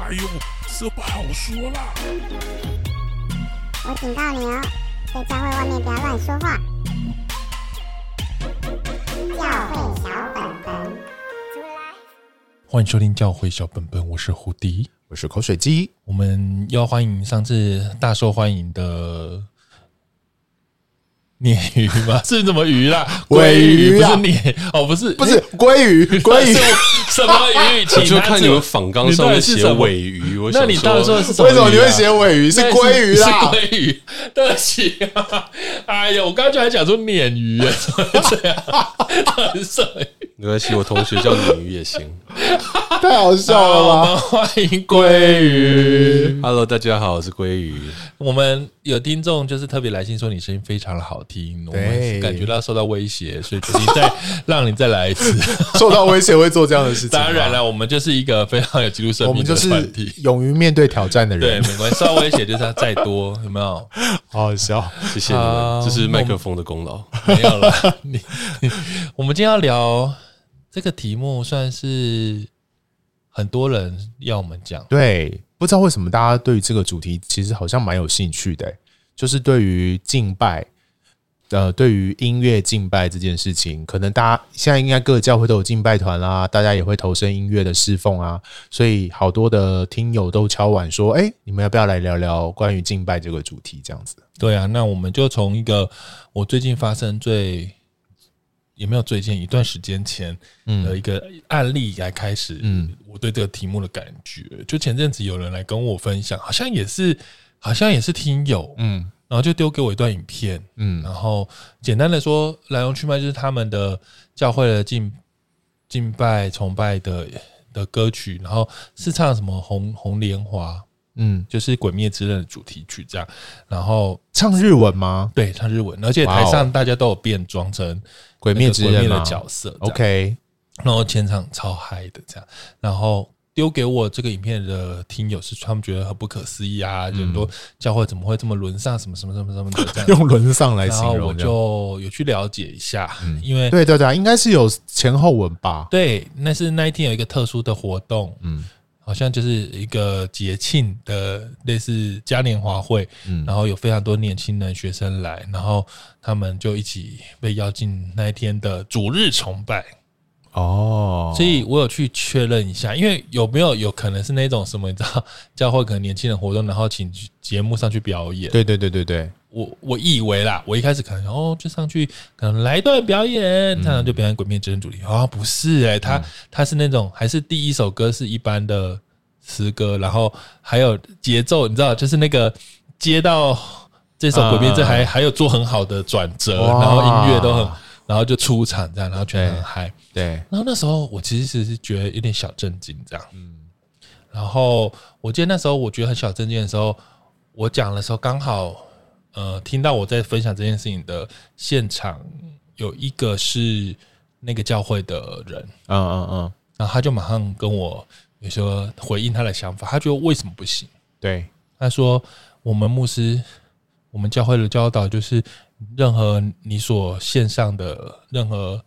哎呦，这不好说啦！我警告你哦，在教会外面不要乱说话。教会小本本，出来！欢迎收听教会小本本，我是胡迪，我是口水鸡，我们要欢迎上次大受欢迎的。鲶鱼吗？是什么鱼啦？鲑鱼啊？不是鲶哦，不是，不是鲑鱼，鲑鱼什么鱼？我就看你们仿纲上面写尾鱼，我那你当时说是什么？为什么你会写尾鱼？是鲑鱼啦，是鲑鱼。对不起啊，哎呀，我刚刚就还讲说鲶鱼，对啊，很水。没关系，我同学叫鲶鱼也行。太好笑了吧？欢迎鲑鱼。Hello，大家好，我是鲑鱼。我们有听众就是特别来信说你声音非常的好听，我们感觉到受到威胁，所以决定再让你再来一次。受到威胁会做这样的事情？当然了，我们就是一个非常有记录生命的团体，勇于面对挑战的人。对，没关系，受到威胁就是要再多，有没有？好好笑，谢谢你们，这是麦克风的功劳。没有了，你，我们今天要聊。这个题目算是很多人要我们讲，对，不知道为什么大家对于这个主题其实好像蛮有兴趣的，就是对于敬拜，呃，对于音乐敬拜这件事情，可能大家现在应该各个教会都有敬拜团啦，大家也会投身音乐的侍奉啊，所以好多的听友都敲碗说，哎，你们要不要来聊聊关于敬拜这个主题？这样子，对啊，那我们就从一个我最近发生最。也没有最近一段时间前的一个案例来开始，嗯，我对这个题目的感觉，就前阵子有人来跟我分享，好像也是，好像也是听友，嗯，然后就丢给我一段影片，嗯，然后简单的说，来龙去脉就是他们的教会的敬敬拜崇拜的的歌曲，然后是唱什么红红莲华。嗯，就是《鬼灭之刃》的主题曲这样，然后唱日文吗？对，唱日文，而且台上大家都有变装成《鬼灭之刃》的角色，OK，然后全场超嗨的这样，然后丢给我这个影片的听友是他们觉得很不可思议啊，很多教会怎么会这么沦丧，什么什么什么什么的 用沦丧来形容，然后我就有去了解一下，因为对对对，应该是有前后文吧？对，那是那一天有一个特殊的活动，嗯。好像就是一个节庆的类似嘉年华会，嗯，然后有非常多年轻人学生来，然后他们就一起被邀进那一天的主日崇拜。哦，所以我有去确认一下，因为有没有有可能是那种什么，你知道，教会可能年轻人活动，然后请节目上去表演。对对对对对。我我以为啦，我一开始可能哦，就上去可能来一段表演，常常就表演《鬼灭之刃》主题。啊，不是哎、欸，他他是那种还是第一首歌是一般的诗歌，然后还有节奏，你知道，就是那个接到这首《鬼灭之刃》还还有做很好的转折，然后音乐都很，然后就出场这样，然后觉得很嗨，对。然后那时候我其实是觉得有点小震惊这样，嗯。然后我记得那时候我觉得很小震惊的时候，我讲的时候刚好。呃，听到我在分享这件事情的现场，有一个是那个教会的人，嗯嗯嗯，然后他就马上跟我，有说回应他的想法，他觉得为什么不行？对，他说我们牧师，我们教会的教导就是，任何你所线上的任何。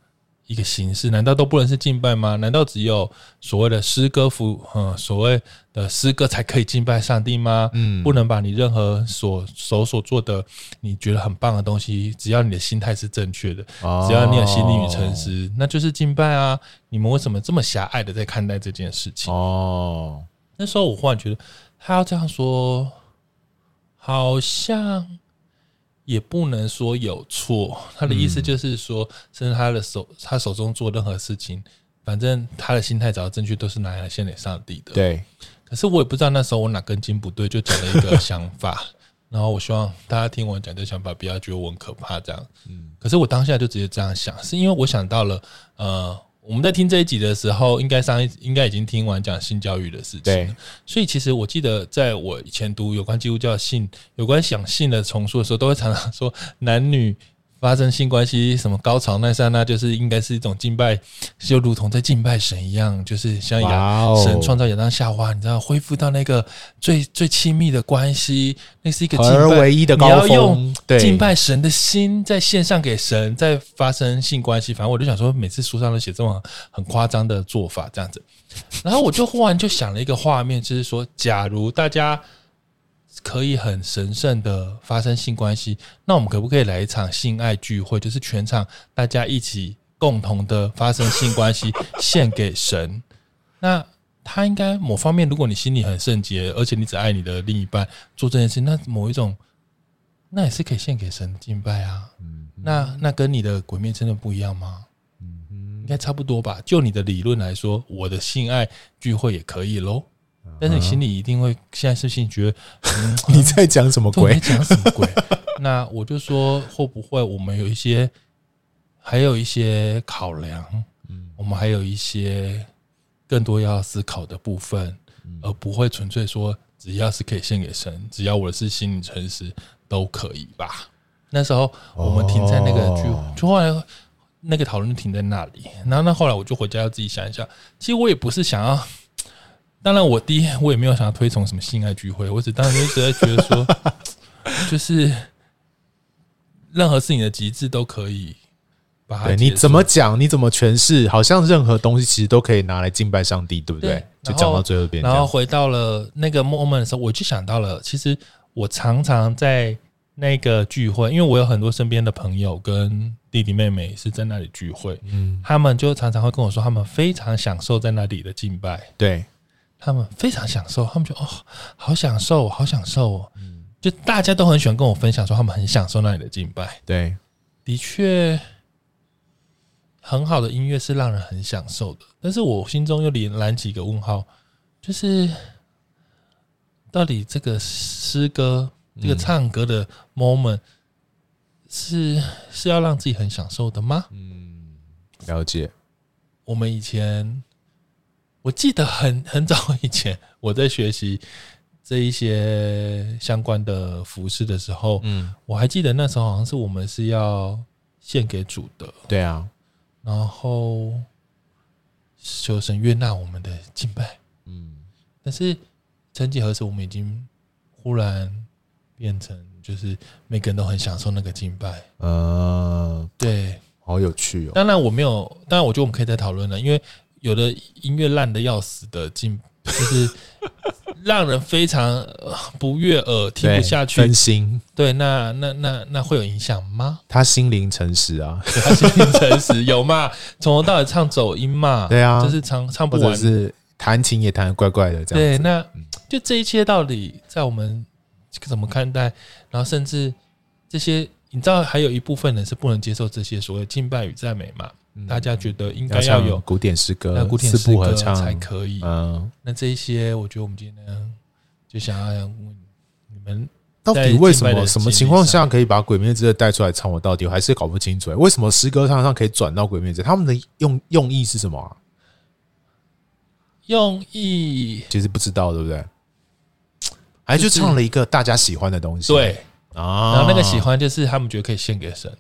一个形式，难道都不能是敬拜吗？难道只有所谓的诗歌服，嗯，所谓的诗歌才可以敬拜上帝吗？嗯，不能把你任何所手所做的你觉得很棒的东西，只要你的心态是正确的，哦、只要你有心灵与诚实，那就是敬拜啊！你们为什么这么狭隘的在看待这件事情？哦，那时候我忽然觉得他要这样说，好像。也不能说有错，他的意思就是说，甚至他的手，他手中做任何事情，反正他的心态找到正确，都是拿来献给上帝的。对。可是我也不知道那时候我哪根筋不对，就讲了一个想法。然后我希望大家听我讲这个想法，不要觉得我很可怕这样。嗯。可是我当下就直接这样想，是因为我想到了，呃。我们在听这一集的时候，应该上一应该已经听完讲性教育的事情。对，所以其实我记得，在我以前读有关基督教性、有关想性的丛书的时候，都会常常说男女发生性关系，什么高潮那刹那，就是应该是一种敬拜，就如同在敬拜神一样，就是像亚神创造亚当夏娃，你知道，恢复到那个最最亲密的关系，那是一个敬拜唯一的高峰。你要用敬拜神的心在献上给神，在发生性关系。反正我就想说，每次书上都写这种很夸张的做法，这样子。然后我就忽然就想了一个画面，就是说，假如大家。可以很神圣的发生性关系，那我们可不可以来一场性爱聚会？就是全场大家一起共同的发生性关系，献给神。那他应该某方面，如果你心里很圣洁，而且你只爱你的另一半，做这件事，那某一种，那也是可以献给神敬拜啊。嗯，那那跟你的鬼面真的不一样吗？嗯，应该差不多吧。就你的理论来说，我的性爱聚会也可以喽。但是你心里一定会现在是心里觉得、嗯、你在讲什么鬼？讲什么鬼？那我就说会不会我们有一些，还有一些考量，嗯，我们还有一些更多要思考的部分，而不会纯粹说只要是可以献给神，只要我是心里诚实都可以吧？那时候我们停在那个就就后来那个讨论停在那里，然后那后来我就回家要自己想一下，其实我也不是想要。当然，我第一我也没有想要推崇什么性爱聚会，我只当时就觉得说，就是任何事情的极致都可以把它。你怎么讲，你怎么诠释，好像任何东西其实都可以拿来敬拜上帝，对不对？就讲到最后边，然后回到了那个 moment 的时候，我就想到了，其实我常常在那个聚会，因为我有很多身边的朋友跟弟弟妹妹是在那里聚会，嗯，他们就常常会跟我说，他们非常享受在那里的敬拜，对。他们非常享受，他们就哦，好享受，好享受哦。嗯，就大家都很喜欢跟我分享说，他们很享受那里的敬拜。对，的确，很好的音乐是让人很享受的。但是我心中又连燃几个问号，就是到底这个诗歌、这个唱歌的 moment 是是要让自己很享受的吗？嗯，了解。我们以前。我记得很很早以前，我在学习这一些相关的服饰的时候，嗯，我还记得那时候好像是我们是要献给主的，对啊，然后求神悦纳我们的敬拜，嗯，但是曾几何时，我们已经忽然变成就是每个人都很享受那个敬拜，嗯，对，好有趣哦。当然我没有，当然我觉得我们可以再讨论了，因为。有的音乐烂的要死的，进 就是让人非常不悦耳，听不下去，分心。对，那那那那会有影响吗？他心灵诚实啊，他心灵诚实有嘛？从头到尾唱走音嘛？对啊，就是唱唱不完，是弹琴也弹得怪怪的这样。对，那就这一切到底在我们怎么看待？然后甚至这些，你知道，还有一部分人是不能接受这些所谓敬拜与赞美嘛？大家觉得应该要有古典诗歌，那古典诗歌才可以。嗯，那这一些，我觉得我们今天就想要问你们，到底为什么、什么情况下可以把《鬼灭之刃》带出来唱？我到底我还是搞不清楚。为什么诗歌唱上可以转到《鬼灭之刃》？他们的用用意是什么啊？用意其实不知道，对不对？还就唱了一个大家喜欢的东西，对啊。然后那个喜欢就是他们觉得可以献给神。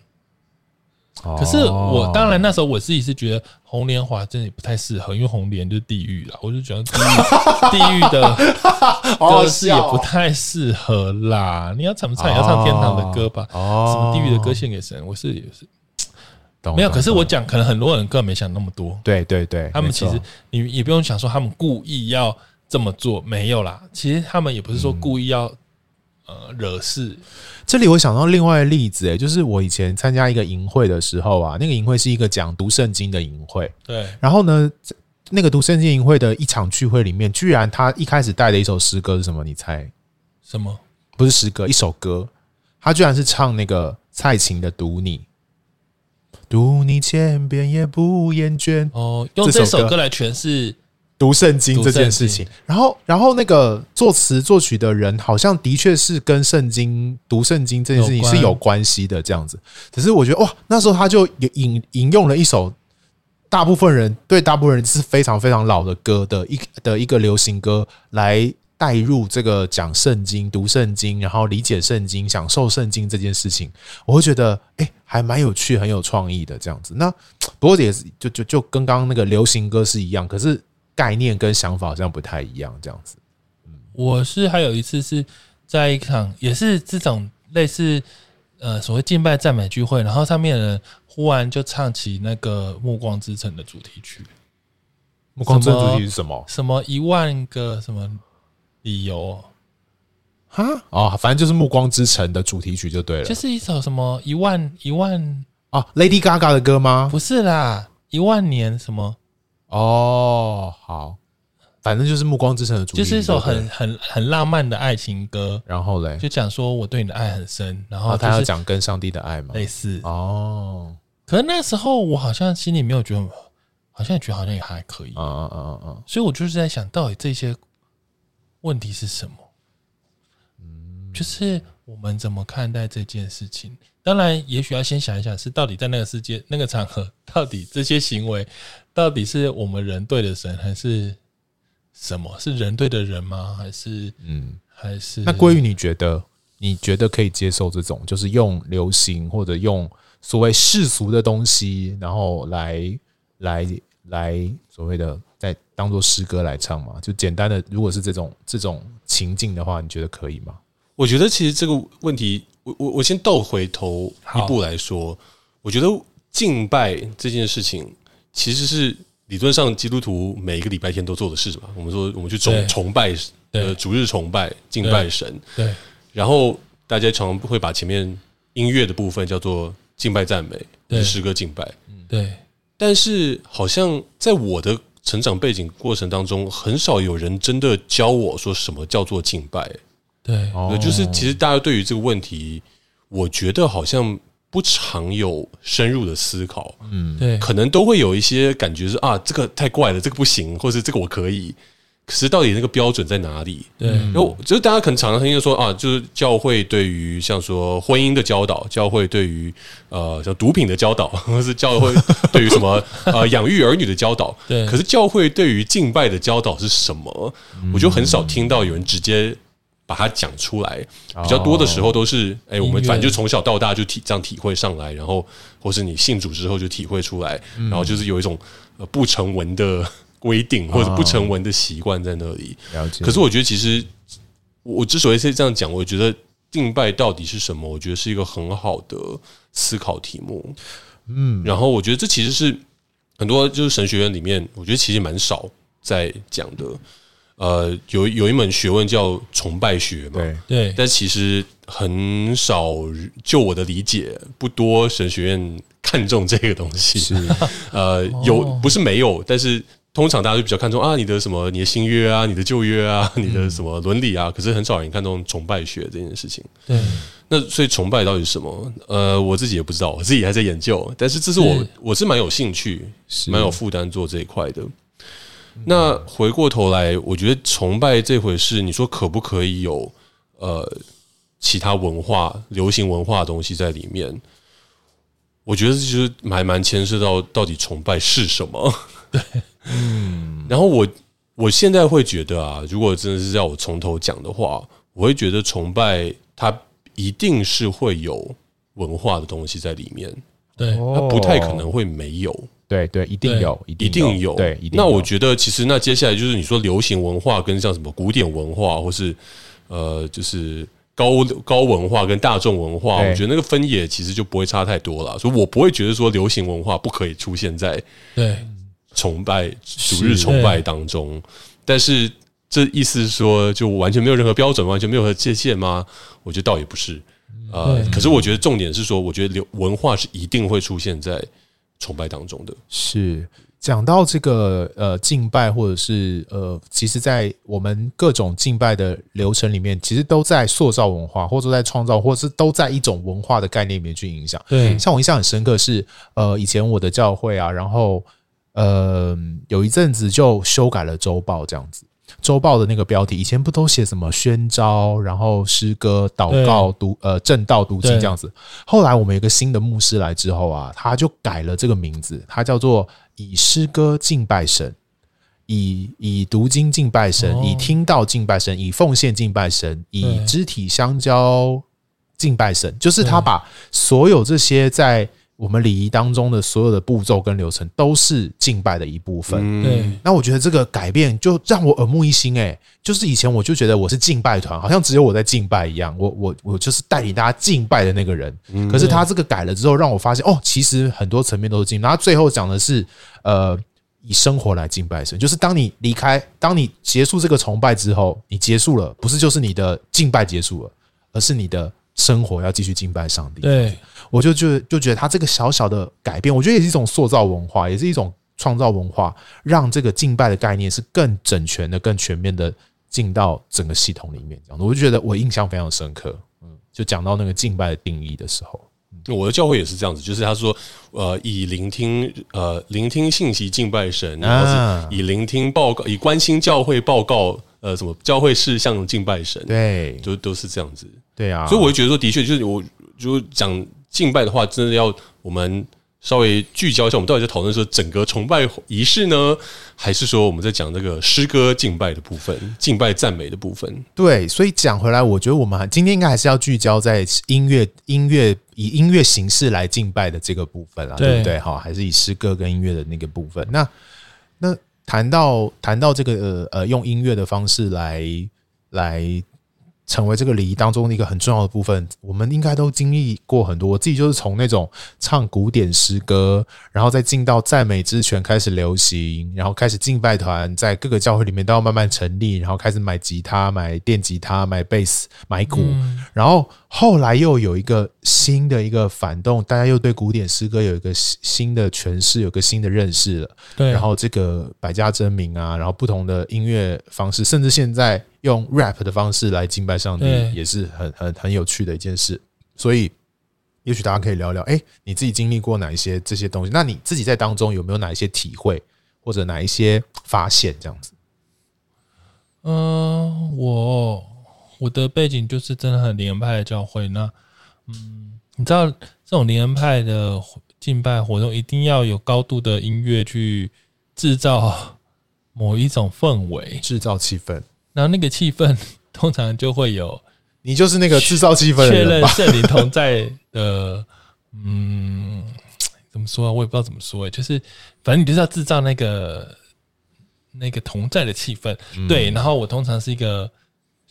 可是我当然那时候我自己是觉得红莲华真的不太适合，因为红莲就是地狱了，我就觉得地狱地狱的 歌是也不太适合啦。你要怎么唱也要唱天堂的歌吧？什么地狱的歌献给神？我是也是没有。可是我讲，可能很多人根本没想那么多。对对对，他们其实你也不用想说他们故意要这么做，没有啦。其实他们也不是说故意要呃惹事。这里我想到另外的例子，哎，就是我以前参加一个营会的时候啊，那个营会是一个讲读圣经的营会，对。然后呢，那个读圣经营会的一场聚会里面，居然他一开始带的一首诗歌是什么？你猜？什么？不是诗歌，一首歌。他居然是唱那个蔡琴的《读你》，读你千遍也不厌倦。哦，用这首歌来诠释。读圣经这件事情，然后，然后那个作词作曲的人好像的确是跟圣经读圣经这件事情是有关系的，这样子。只是我觉得哇，那时候他就引引用了一首大部分人对大部分人是非常非常老的歌的一的一个流行歌来带入这个讲圣经、读圣经，然后理解圣经、享受圣经这件事情，我会觉得哎，还蛮有趣、很有创意的这样子。那不过也是就就就跟刚刚那个流行歌是一样，可是概念跟想法好像不太一样这样子。我是还有一次是在一场也是这种类似呃所谓敬拜赞美聚会，然后上面的人忽然就唱起那个《暮光之城》的主题曲。暮光之城主题是什么？什么一万个什么？理由哈哦，反正就是《暮光之城》的主题曲就对了，就是一首什么一万一万哦，Lady Gaga 的歌吗？不是啦，一万年什么？哦，好，反正就是《暮光之城》的主题是一首很很很浪漫的爱情歌。然后嘞，就讲说我对你的爱很深，然后他要讲跟上帝的爱嘛，类似哦。可是那时候我好像心里没有觉得，好像也觉得好像也还可以，嗯嗯嗯嗯，所以我就是在想到底这些。问题是什么？嗯，就是我们怎么看待这件事情？当然，也许要先想一想，是到底在那个世界、那个场合，到底这些行为，到底是我们人对的神，还是什么？是人对的人吗？还是嗯，还是？那归于你觉得，你觉得可以接受这种，就是用流行或者用所谓世俗的东西，然后来来来所谓的。再当做诗歌来唱嘛，就简单的。如果是这种这种情境的话，你觉得可以吗？我觉得其实这个问题，我我我先倒回头一步来说，我觉得敬拜这件事情其实是理论上基督徒每一个礼拜天都做的事嘛。我们说我们去崇崇拜呃主日崇拜敬拜神，对。然后大家常常会把前面音乐的部分叫做敬拜赞美，对，诗歌敬拜，对。但是好像在我的成长背景过程当中，很少有人真的教我说什么叫做敬拜。对，对，就是其实大家对于这个问题，我觉得好像不常有深入的思考。嗯，对，可能都会有一些感觉是啊，这个太怪了，这个不行，或是这个我可以。可是到底那个标准在哪里？对，然后就是大家可能常常听说啊，就是教会对于像说婚姻的教导，教会对于呃像毒品的教导，或是教会对于什么 呃养育儿女的教导。对，可是教会对于敬拜的教导是什么？我就很少听到有人直接把它讲出来。比较多的时候都是，哎，我们反正就从小到大就体这样体会上来，然后或是你信主之后就体会出来，然后就是有一种呃不成文的。规定或者不成文的习惯在那里。了解。可是我觉得，其实我之所以是这样讲，我觉得敬拜到底是什么？我觉得是一个很好的思考题目。嗯，然后我觉得这其实是很多就是神学院里面，我觉得其实蛮少在讲的。呃，有有一门学问叫崇拜学嘛，对对。但其实很少，就我的理解，不多神学院看重这个东西。是 呃，有不是没有，但是。通常大家就比较看重啊，你的什么，你的新约啊，你的旧约啊，你的什么伦理啊，可是很少人看重崇拜学这件事情。对，那所以崇拜到底是什么？呃，我自己也不知道，我自己还在研究。但是这是我，我是蛮有兴趣，蛮有负担做这一块的。那回过头来，我觉得崇拜这回事，你说可不可以有呃其他文化、流行文化的东西在里面？我觉得这就是蛮蛮牵涉到到底崇拜是什么。对。嗯，然后我我现在会觉得啊，如果真的是要我从头讲的话，我会觉得崇拜它一定是会有文化的东西在里面，对，它不太可能会没有，对对，一定有，一定有，对。那我觉得其实那接下来就是你说流行文化跟像什么古典文化，或是呃，就是高高文化跟大众文化，我觉得那个分野其实就不会差太多了，所以我不会觉得说流行文化不可以出现在对。崇拜主日崇拜当中，但是这意思是说，就完全没有任何标准，完全没有任何界限吗？我觉得倒也不是。呃，可是我觉得重点是说，我觉得流文化是一定会出现在崇拜当中的。是讲到这个呃敬拜，或者是呃，其实，在我们各种敬拜的流程里面，其实都在塑造文化，或者在创造，或者是都在一种文化的概念里面去影响。对，像我印象很深刻是呃，以前我的教会啊，然后。呃，有一阵子就修改了周报，这样子。周报的那个标题，以前不都写什么宣召，然后诗歌、祷告、读呃正道、读经这样子。后来我们有一个新的牧师来之后啊，他就改了这个名字，他叫做以诗歌敬拜神。以以读经敬拜神，哦、以听到敬拜神，以奉献敬拜神，以肢体相交敬拜神，就是他把所有这些在我们礼仪当中的所有的步骤跟流程，都是敬拜的一部分。嗯、对，那我觉得这个改变就让我耳目一新。诶，就是以前我就觉得我是敬拜团，好像只有我在敬拜一样，我我我就是带领大家敬拜的那个人。可是他这个改了之后，让我发现哦，其实很多层面都是敬拜。然后最后讲的是，呃，以生活来敬拜神，就是当你离开，当你结束这个崇拜之后，你结束了，不是就是你的敬拜结束了，而是你的。生活要继续敬拜上帝，对，我就就就觉得他这个小小的改变，我觉得也是一种塑造文化，也是一种创造文化，让这个敬拜的概念是更整全的、更全面的进到整个系统里面。这样，我就觉得我印象非常深刻。嗯，就讲到那个敬拜的定义的时候，我的教会也是这样子，就是他说，呃，以聆听呃聆听信息敬拜神，然后是以聆听报告，以关心教会报告。呃，什么教会事项敬拜神，对，都都是这样子，对啊，所以我就觉得说，的确就是我，如果讲敬拜的话，真的要我们稍微聚焦一下，我们到底在讨论说整个崇拜仪式呢，还是说我们在讲这个诗歌敬拜的部分，敬拜赞美的部分？对，所以讲回来，我觉得我们今天应该还是要聚焦在音乐、音乐以音乐形式来敬拜的这个部分啦，对，对不对？哈，还是以诗歌跟音乐的那个部分，那那。谈到谈到这个呃呃，用音乐的方式来来。成为这个礼仪当中的一个很重要的部分，我们应该都经历过很多。我自己就是从那种唱古典诗歌，然后再进到赞美之泉开始流行，然后开始敬拜团在各个教会里面都要慢慢成立，然后开始买吉他、买电吉他、买贝斯、买鼓，然后后来又有一个新的一个反动，大家又对古典诗歌有一个新的诠释，有个新的认识了。对，然后这个百家争鸣啊，然后不同的音乐方式，甚至现在。用 rap 的方式来敬拜上帝，也是很很很有趣的一件事。所以，也许大家可以聊聊，哎，你自己经历过哪一些这些东西？那你自己在当中有没有哪一些体会，或者哪一些发现？这样子。嗯，我我的背景就是真的很灵恩派的教会。那，嗯，你知道这种灵恩派的敬拜活动，一定要有高度的音乐去制造某一种氛围，制造气氛。然后那个气氛通常就会有，你就是那个制造气氛的人吧？确认圣灵同在的，嗯，怎么说啊？我也不知道怎么说哎，就是反正你就是要制造那个那个同在的气氛，嗯、对。然后我通常是一个。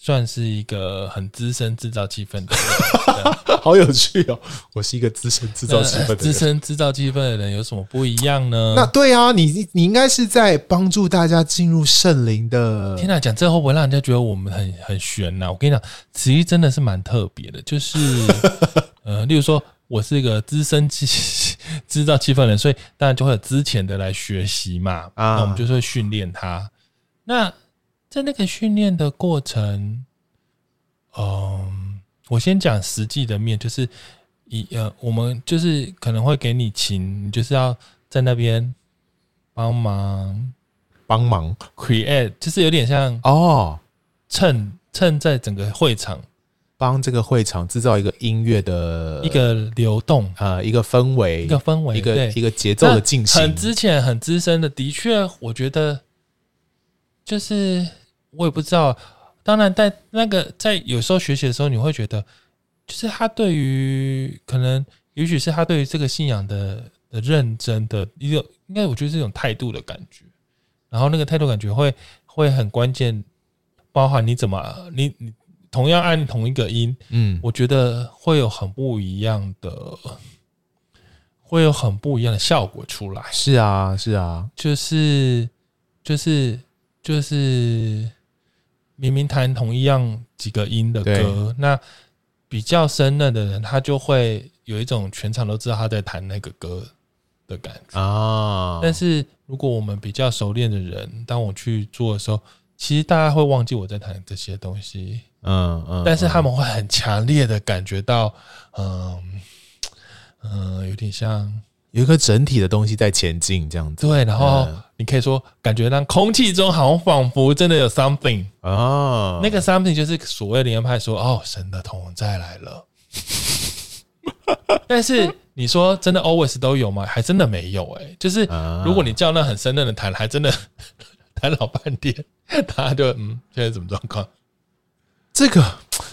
算是一个很资深制造气氛的人，好有趣哦！我是一个资深制造气氛的人，资深制造气氛的人有什么不一样呢？那对啊，你你应该是在帮助大家进入圣灵的。天哪，讲这会不会让人家觉得我们很很悬呐？我跟你讲，其实真的是蛮特别的，就是 呃，例如说我是一个资深制 制造气氛的人，所以当然就会有之前的来学习嘛。啊，那我们就是会训练他。那在那个训练的过程，嗯，我先讲实际的面，就是一呃，我们就是可能会给你琴，你就是要在那边帮忙。帮忙？create，就是有点像哦，趁趁在整个会场，帮这个会场制造一个音乐的一个流动。啊、呃，一个氛围，一个氛围，一个一个节奏的进行。很之前很资深的，的确，我觉得就是。我也不知道，当然在那个在有时候学习的时候，你会觉得，就是他对于可能，也许是他对于这个信仰的的认真的一个，应该我觉得是一种态度的感觉，然后那个态度感觉会会很关键，包含你怎么你你同样按同一个音，嗯，我觉得会有很不一样的，会有很不一样的效果出来。是啊，是啊，就是就是就是。明明弹同一样几个音的歌，那比较生嫩的人，他就会有一种全场都知道他在弹那个歌的感觉啊。但是如果我们比较熟练的人，当我去做的时候，其实大家会忘记我在弹这些东西。嗯嗯。但是他们会很强烈的感觉到，嗯嗯，有点像。有一个整体的东西在前进，这样子。对，然后你可以说，感觉让空气中好像仿佛真的有 something 啊，那个 something 就是所谓灵恩派说，哦，神的同在来了。但是你说真的 always 都有吗？还真的没有哎、欸。就是如果你叫那很生嫩的弹，还真的 弹老半天，他就嗯，现在什么状况？这个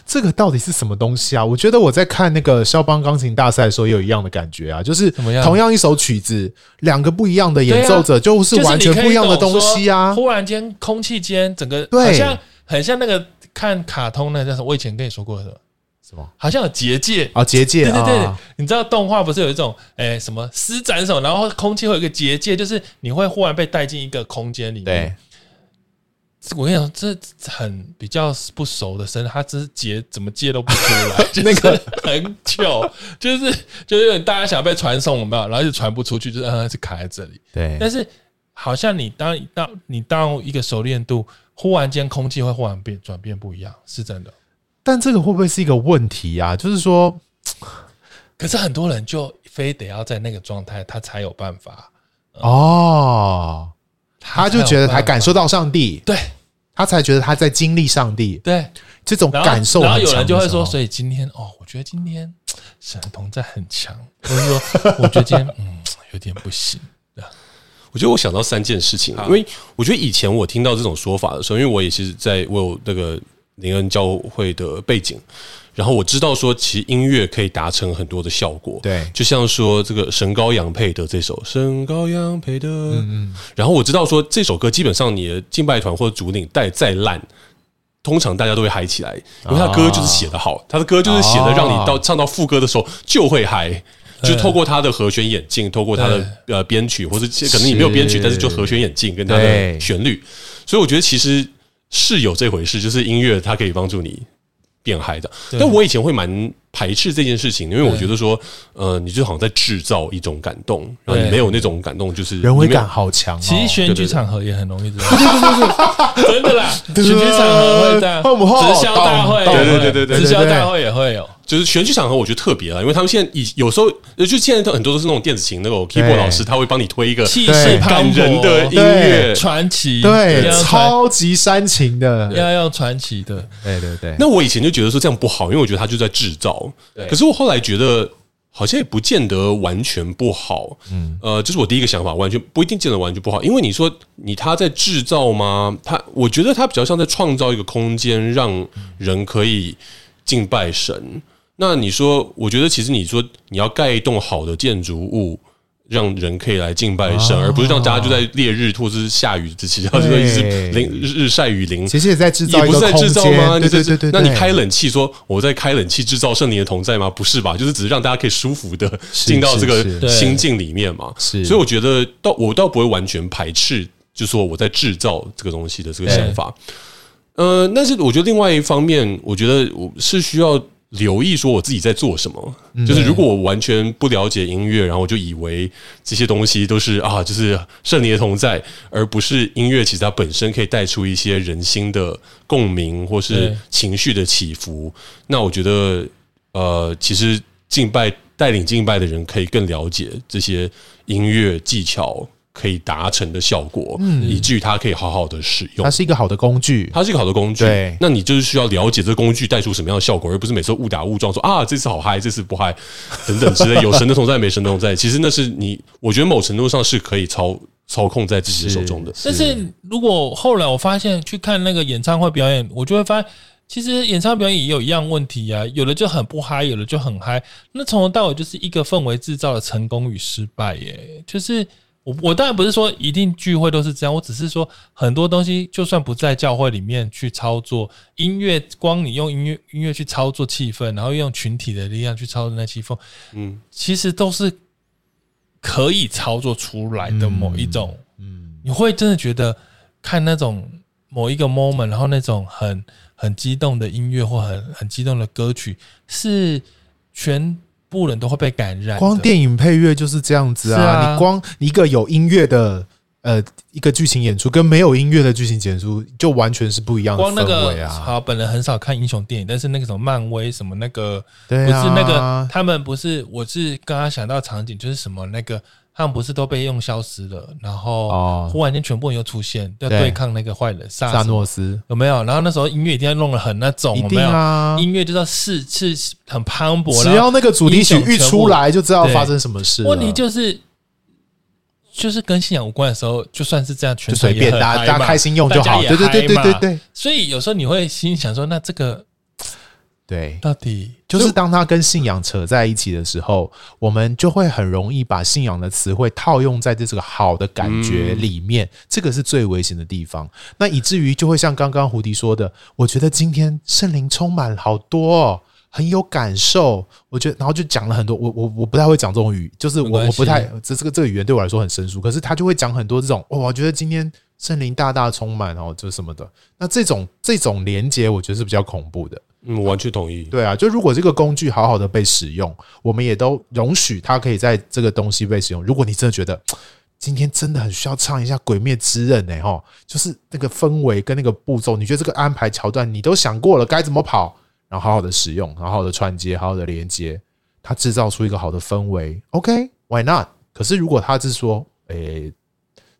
这个到底是什么东西啊？我觉得我在看那个肖邦钢琴大赛的时候，也有一样的感觉啊，就是同样一首曲子，两个不一样的演奏者，就是完全不一样的东西啊！忽然间，空气间整个好像很像那个看卡通那叫什么？我以前跟你说过的什么？好像有结界啊，结界！对对对，你知道动画不是有一种诶什么施展手，然后空气会有一个结界，就是你会忽然被带进一个空间里面。我跟你讲，这很比较不熟的声，他只是接怎么接都不出来，那个很糗，就是就是大家想被传送，有没有？然后就传不出去，就是嗯，是卡在这里。对，但是好像你当到你到一个熟练度，忽然间空气会忽然变转变不一样，是真的。但这个会不会是一个问题啊？就是说，可是很多人就非得要在那个状态，他才有办法、嗯、哦。他就觉得他感受到上帝，对，他才觉得他在经历上帝，对，这种感受。然后有人就会说，所以今天哦，我觉得今天神同在很强，我是说我觉得今天嗯有点不行。我觉得我想到三件事情，因为我觉得以前我听到这种说法的时候，因为我也是在我有那个灵恩教会的背景。然后我知道说，其实音乐可以达成很多的效果，对，就像说这个神高羊配的这首《神高羊配的》，嗯，然后我知道说这首歌基本上你的敬拜团或者主领带再烂，通常大家都会嗨起来，因为他歌就是写得好，他的歌就是写的让你到唱到副歌的时候就会嗨，就透过他的和弦演进，透过他的呃编曲，或者可能你没有编曲，但是就和弦演进跟他的旋律，所以我觉得其实是有这回事，就是音乐它可以帮助你。变嗨的，但我以前会蛮排斥这件事情，因为我觉得说，呃，你就好像在制造一种感动，然后你没有那种感动，就是人为感好强。其实选举场合也很容易这样，真的啦，选举场合会这样，直销大会，对对对对对，直销大会也会有。就是选举场合，我觉得特别了，因为他们现在以有时候，就现在都很多都是那种电子琴那种 keyboard 老师，他会帮你推一个气势感人的音乐传奇，对，超级煽情的，要用传奇的，对对对。那我以前就觉得说这样不好，因为我觉得他就在制造。可是我后来觉得好像也不见得完全不好。嗯，呃，这是我第一个想法，完全不一定见得完全不好，因为你说你他在制造吗？他我觉得他比较像在创造一个空间，让人可以敬拜神。那你说，我觉得其实你说你要盖一栋好的建筑物，让人可以来敬拜神，而不是让大家就在烈日或者是下雨之期，然后就一直淋日晒雨淋。其实也在制造，也不是在制造吗？对对对对。那你开冷气，说我在开冷气制造圣灵的同在吗？不是吧？就是只是让大家可以舒服的进到这个心境里面嘛。是，所以我觉得倒我倒不会完全排斥，就说我在制造这个东西的这个想法。呃，但是我觉得另外一方面，我觉得我是需要。留意说我自己在做什么，就是如果我完全不了解音乐，然后我就以为这些东西都是啊，就是圣灵的同在，而不是音乐，其实它本身可以带出一些人心的共鸣或是情绪的起伏。那我觉得，呃，其实敬拜带领敬拜的人可以更了解这些音乐技巧。可以达成的效果，嗯，以至于它可以好好的使用。它是一个好的工具，它是一个好的工具。对，那你就是需要了解这个工具带出什么样的效果，而不是每次误打误撞说啊，这次好嗨，这次不嗨，等等之类。有神的同在，没神的同在，其实那是你，我觉得某程度上是可以操操控在自己的手中的。但是如果后来我发现去看那个演唱会表演，我就会发现，其实演唱会表演也有一样问题啊，有的就很不嗨，有的就很嗨。那从头到尾就是一个氛围制造的成功与失败耶，就是。我我当然不是说一定聚会都是这样，我只是说很多东西就算不在教会里面去操作音乐，光你用音乐音乐去操作气氛，然后用群体的力量去操作那气氛，嗯，其实都是可以操作出来的某一种，嗯，你会真的觉得看那种某一个 moment，然后那种很很激动的音乐或很很激动的歌曲是全。部人都会被感染。光电影配乐就是这样子啊！啊你光一个有音乐的呃一个剧情演出，跟没有音乐的剧情演出，就完全是不一样的！光那个好，本人很少看英雄电影，但是那个什么漫威什么那个，不是那个他们不是，我是刚刚想到场景就是什么那个。他们不是都被用消失了，然后忽然间全部人又出现，要对抗那个坏人萨诺斯，有没有？然后那时候音乐一定要弄得很那种，有没有？音乐就要是是很磅礴，只要那个主题曲一出来，就知道发生什么事。问题就是就是跟信仰无关的时候，就算是这样，全随便大家大家开心用就好。对对对对对对。所以有时候你会心想说，那这个。对，到底就是当他跟信仰扯在一起的时候，我们就会很容易把信仰的词汇套用在这这个好的感觉里面，这个是最危险的地方。那以至于就会像刚刚胡迪说的，我觉得今天圣灵充满好多哦，很有感受。我觉得，然后就讲了很多，我我我不太会讲这种语，就是我我不太这这个这个语言对我来说很生疏。可是他就会讲很多这种，哦，我觉得今天圣灵大大充满哦，就什么的。那这种这种连接，我觉得是比较恐怖的。嗯，完全同意。对啊，就如果这个工具好好的被使用，我们也都容许它可以在这个东西被使用。如果你真的觉得 今天真的很需要唱一下《鬼灭之刃》呢，哈，就是那个氛围跟那个步骤，你觉得这个安排桥段你都想过了该怎么跑，然后好好的使用，好好的串接，好好的连接，它制造出一个好的氛围。OK，Why not？可是如果他是说，诶。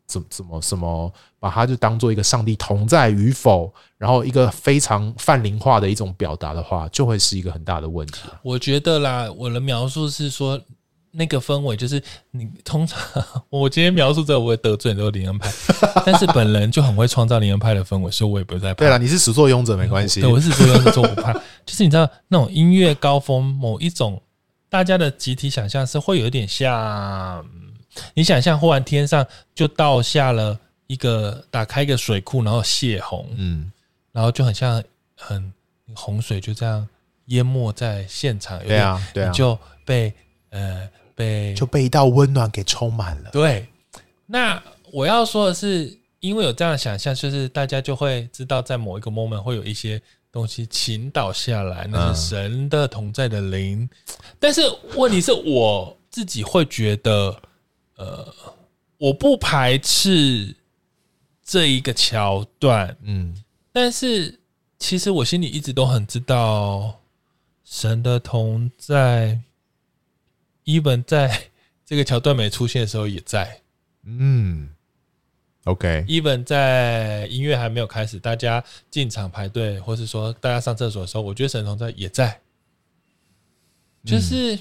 怎怎么什么把它就当做一个上帝同在与否，然后一个非常泛灵化的一种表达的话，就会是一个很大的问题。我觉得啦，我的描述是说，那个氛围就是你通常我今天描述这个，我会得罪很多灵恩派，但是本人就很会创造灵恩派的氛围，所以我也不会再怕。对了，你是始作俑者没关系，对，我是始作俑者，我不怕。就是你知道那种音乐高峰，某一种大家的集体想象是会有一点像。你想象，忽然天上就倒下了一个，打开一个水库，然后泄洪，嗯，然后就很像很洪水就这样淹没在现场，对啊，对啊，就被呃被就被一道温暖给充满了。对，那我要说的是，因为有这样的想象，就是大家就会知道，在某一个 moment 会有一些东西倾倒下来，那是神的同在的灵。嗯，但是问题是我自己会觉得。呃，我不排斥这一个桥段，嗯，但是其实我心里一直都很知道神的同在，even 在 这个桥段没出现的时候也在，嗯，OK，even 在音乐还没有开始，大家进场排队，或是说大家上厕所的时候，我觉得神同在也在，就是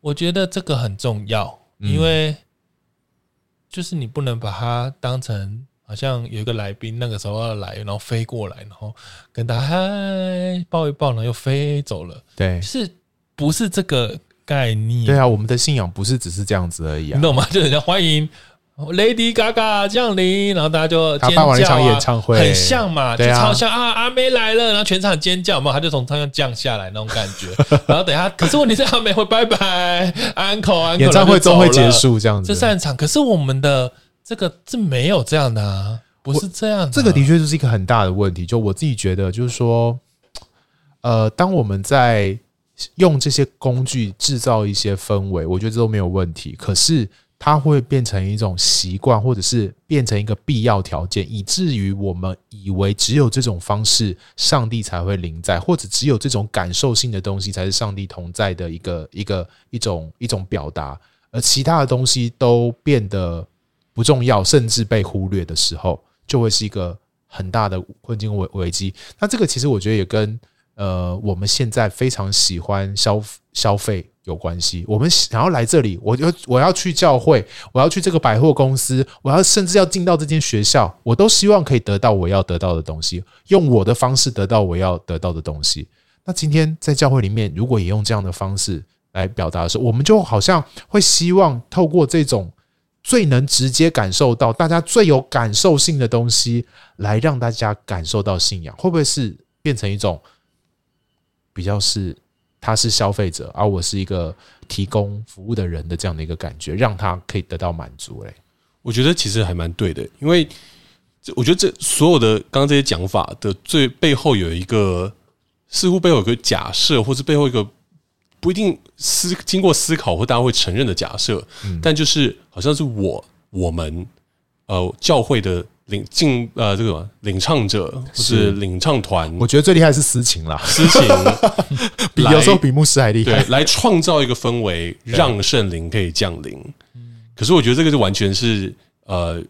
我觉得这个很重要。因为就是你不能把它当成好像有一个来宾那个时候要来，然后飞过来，然后跟他嗨抱一抱，然后又飞走了。对，是不是这个概念？对啊，我们的信仰不是只是这样子而已啊，你懂吗？就人家欢迎。Lady Gaga 降临，然后大家就尖叫啊，一场演唱会很像嘛，就超像啊，阿妹来了，然后全场尖叫嘛，他就从上面降下来那种感觉。然后等一下，可是问题是阿妹会拜拜，Uncle，演唱会终会结束这样子，这散场。可是我们的这个是没有这样的啊，不是这样的。这个的确就是一个很大的问题。就我自己觉得，就是说，呃，当我们在用这些工具制造一些氛围，我觉得这都没有问题。可是。它会变成一种习惯，或者是变成一个必要条件，以至于我们以为只有这种方式，上帝才会临在，或者只有这种感受性的东西才是上帝同在的一个一个一种一种表达，而其他的东西都变得不重要，甚至被忽略的时候，就会是一个很大的困境危危机。那这个其实我觉得也跟呃我们现在非常喜欢消消费。有关系，我们想要来这里，我就我要去教会，我要去这个百货公司，我要甚至要进到这间学校，我都希望可以得到我要得到的东西，用我的方式得到我要得到的东西。那今天在教会里面，如果也用这样的方式来表达的时候，我们就好像会希望透过这种最能直接感受到大家最有感受性的东西，来让大家感受到信仰，会不会是变成一种比较是？他是消费者，而我是一个提供服务的人的这样的一个感觉，让他可以得到满足。诶，我觉得其实还蛮对的，因为我觉得这所有的刚刚这些讲法的最背后有一个，似乎背后有个假设，或是背后一个不一定思经过思考或大家会承认的假设，但就是好像是我我们呃教会的。领进呃，这个领唱者或是领唱团，我觉得最厉害是私情啦，私情。比有时候比牧师还厉害，来创造一个氛围，让圣灵可以降临。可是我觉得这个就完全是呃，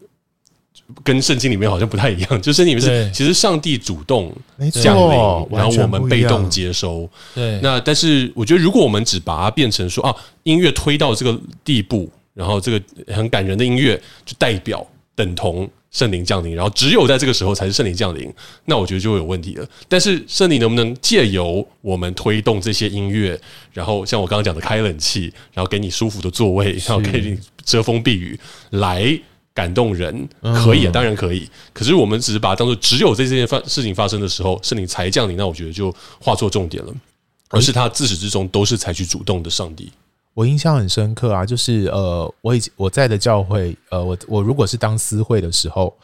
跟圣经里面好像不太一样，就圣经里面是其实上帝主动降临，然后我们被动接收。对，那但是我觉得如果我们只把它变成说啊，音乐推到这个地步。然后这个很感人的音乐就代表等同圣灵降临，然后只有在这个时候才是圣灵降临，那我觉得就会有问题了。但是圣灵能不能借由我们推动这些音乐，然后像我刚刚讲的开冷气，然后给你舒服的座位，然后给你遮风避雨，来感动人，可以啊，当然可以。可是我们只是把它当做只有在这件发事情发生的时候，圣灵才降临，那我觉得就画错重点了，而是他自始至终都是采取主动的上帝。我印象很深刻啊，就是呃，我以前我在的教会，呃，我我如果是当司会的时候，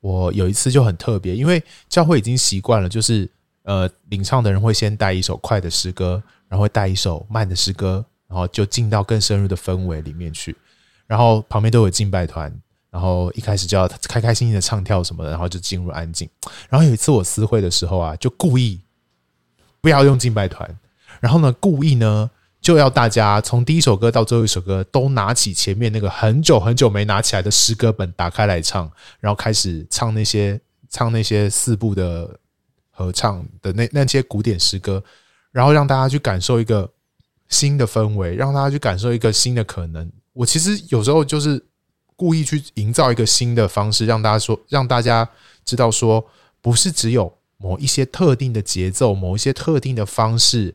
我有一次就很特别，因为教会已经习惯了，就是呃，领唱的人会先带一首快的诗歌，然后带一首慢的诗歌，然后就进到更深入的氛围里面去，然后旁边都有敬拜团，然后一开始就要开开心心的唱跳什么的，然后就进入安静。然后有一次我司会的时候啊，就故意不要用敬拜团，然后呢，故意呢。就要大家从第一首歌到最后一首歌都拿起前面那个很久很久没拿起来的诗歌本打开来唱，然后开始唱那些唱那些四部的合唱的那那些古典诗歌，然后让大家去感受一个新的氛围，让大家去感受一个新的可能。我其实有时候就是故意去营造一个新的方式，让大家说，让大家知道说，不是只有某一些特定的节奏，某一些特定的方式。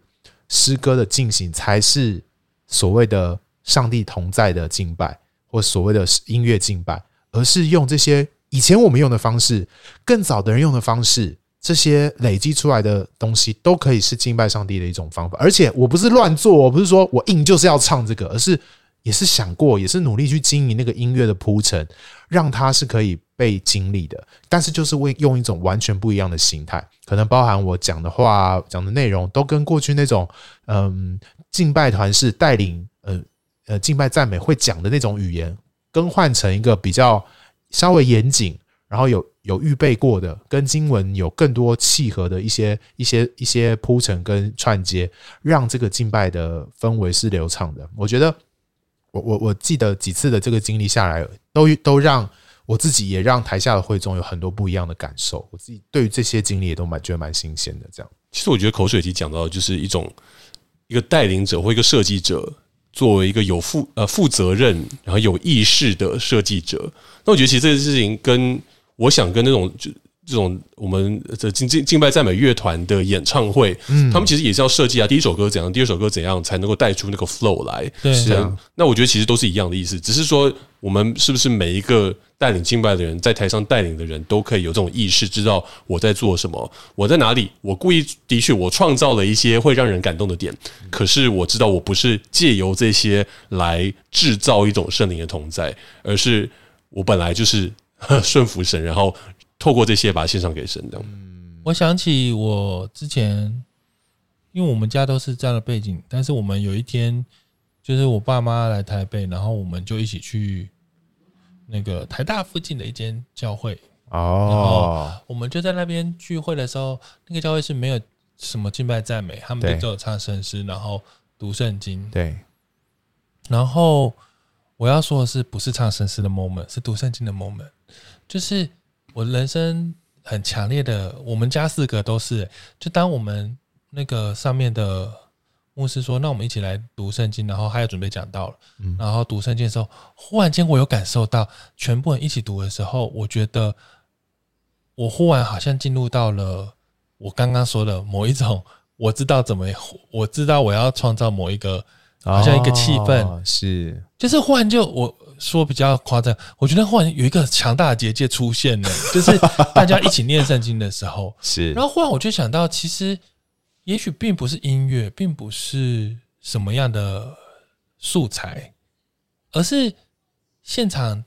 诗歌的进行才是所谓的上帝同在的敬拜，或所谓的音乐敬拜，而是用这些以前我们用的方式，更早的人用的方式，这些累积出来的东西都可以是敬拜上帝的一种方法。而且我不是乱做，我不是说我硬就是要唱这个，而是也是想过，也是努力去经营那个音乐的铺陈，让它是可以被经历的。但是就是为用一种完全不一样的形态。可能包含我讲的话、讲的内容，都跟过去那种嗯敬拜团是带领呃呃敬拜赞美会讲的那种语言，更换成一个比较稍微严谨，然后有有预备过的，跟经文有更多契合的一些一些一些铺陈跟串接，让这个敬拜的氛围是流畅的。我觉得我我我记得几次的这个经历下来，都都让。我自己也让台下的会众有很多不一样的感受，我自己对于这些经历也都蛮觉得蛮新鲜的。这样，其实我觉得口水鸡讲到的就是一种一个带领者或一个设计者，作为一个有负呃负责任然后有意识的设计者，那我觉得其实这件事情跟我想跟那种就。这种我们的敬敬敬拜赞美乐团的演唱会，嗯，他们其实也是要设计啊，第一首歌怎样，第二首歌怎样才能够带出那个 flow 来。对，是啊。那我觉得其实都是一样的意思，只是说我们是不是每一个带领敬拜的人，在台上带领的人都可以有这种意识，知道我在做什么，我在哪里。我故意的确，我创造了一些会让人感动的点，可是我知道我不是借由这些来制造一种圣灵的同在，而是我本来就是顺服神，然后。透过这些把它献上给神，这样。我想起我之前，因为我们家都是这样的背景，但是我们有一天，就是我爸妈来台北，然后我们就一起去那个台大附近的一间教会。哦。然后我们就在那边聚会的时候，那个教会是没有什么敬拜赞美，他们就只有唱圣诗，然后读圣经。对。然后我要说的是，不是唱圣诗的 moment，是读圣经的 moment，就是。我人生很强烈的，我们家四个都是。就当我们那个上面的牧师说：“那我们一起来读圣经。”然后还有准备讲到了。然后读圣经的时候，忽然间我有感受到，全部人一起读的时候，我觉得我忽然好像进入到了我刚刚说的某一种，我知道怎么，我知道我要创造某一个，好像一个气氛，是，就是忽然就我。说比较夸张，我觉得忽然有一个强大的结界出现了，就是大家一起念圣经的时候，是。然后忽然我就想到，其实也许并不是音乐，并不是什么样的素材，而是现场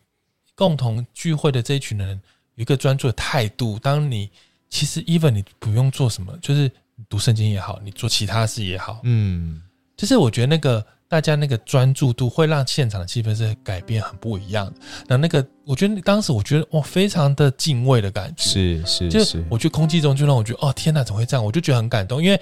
共同聚会的这一群人有一个专注的态度。当你其实 even 你不用做什么，就是读圣经也好，你做其他事也好，嗯，就是我觉得那个。大家那个专注度会让现场的气氛是改变很不一样的。那那个，我觉得当时我觉得哇，非常的敬畏的感觉。是是，就是我觉得空气中就让我觉得哦，天哪，怎么会这样？我就觉得很感动，因为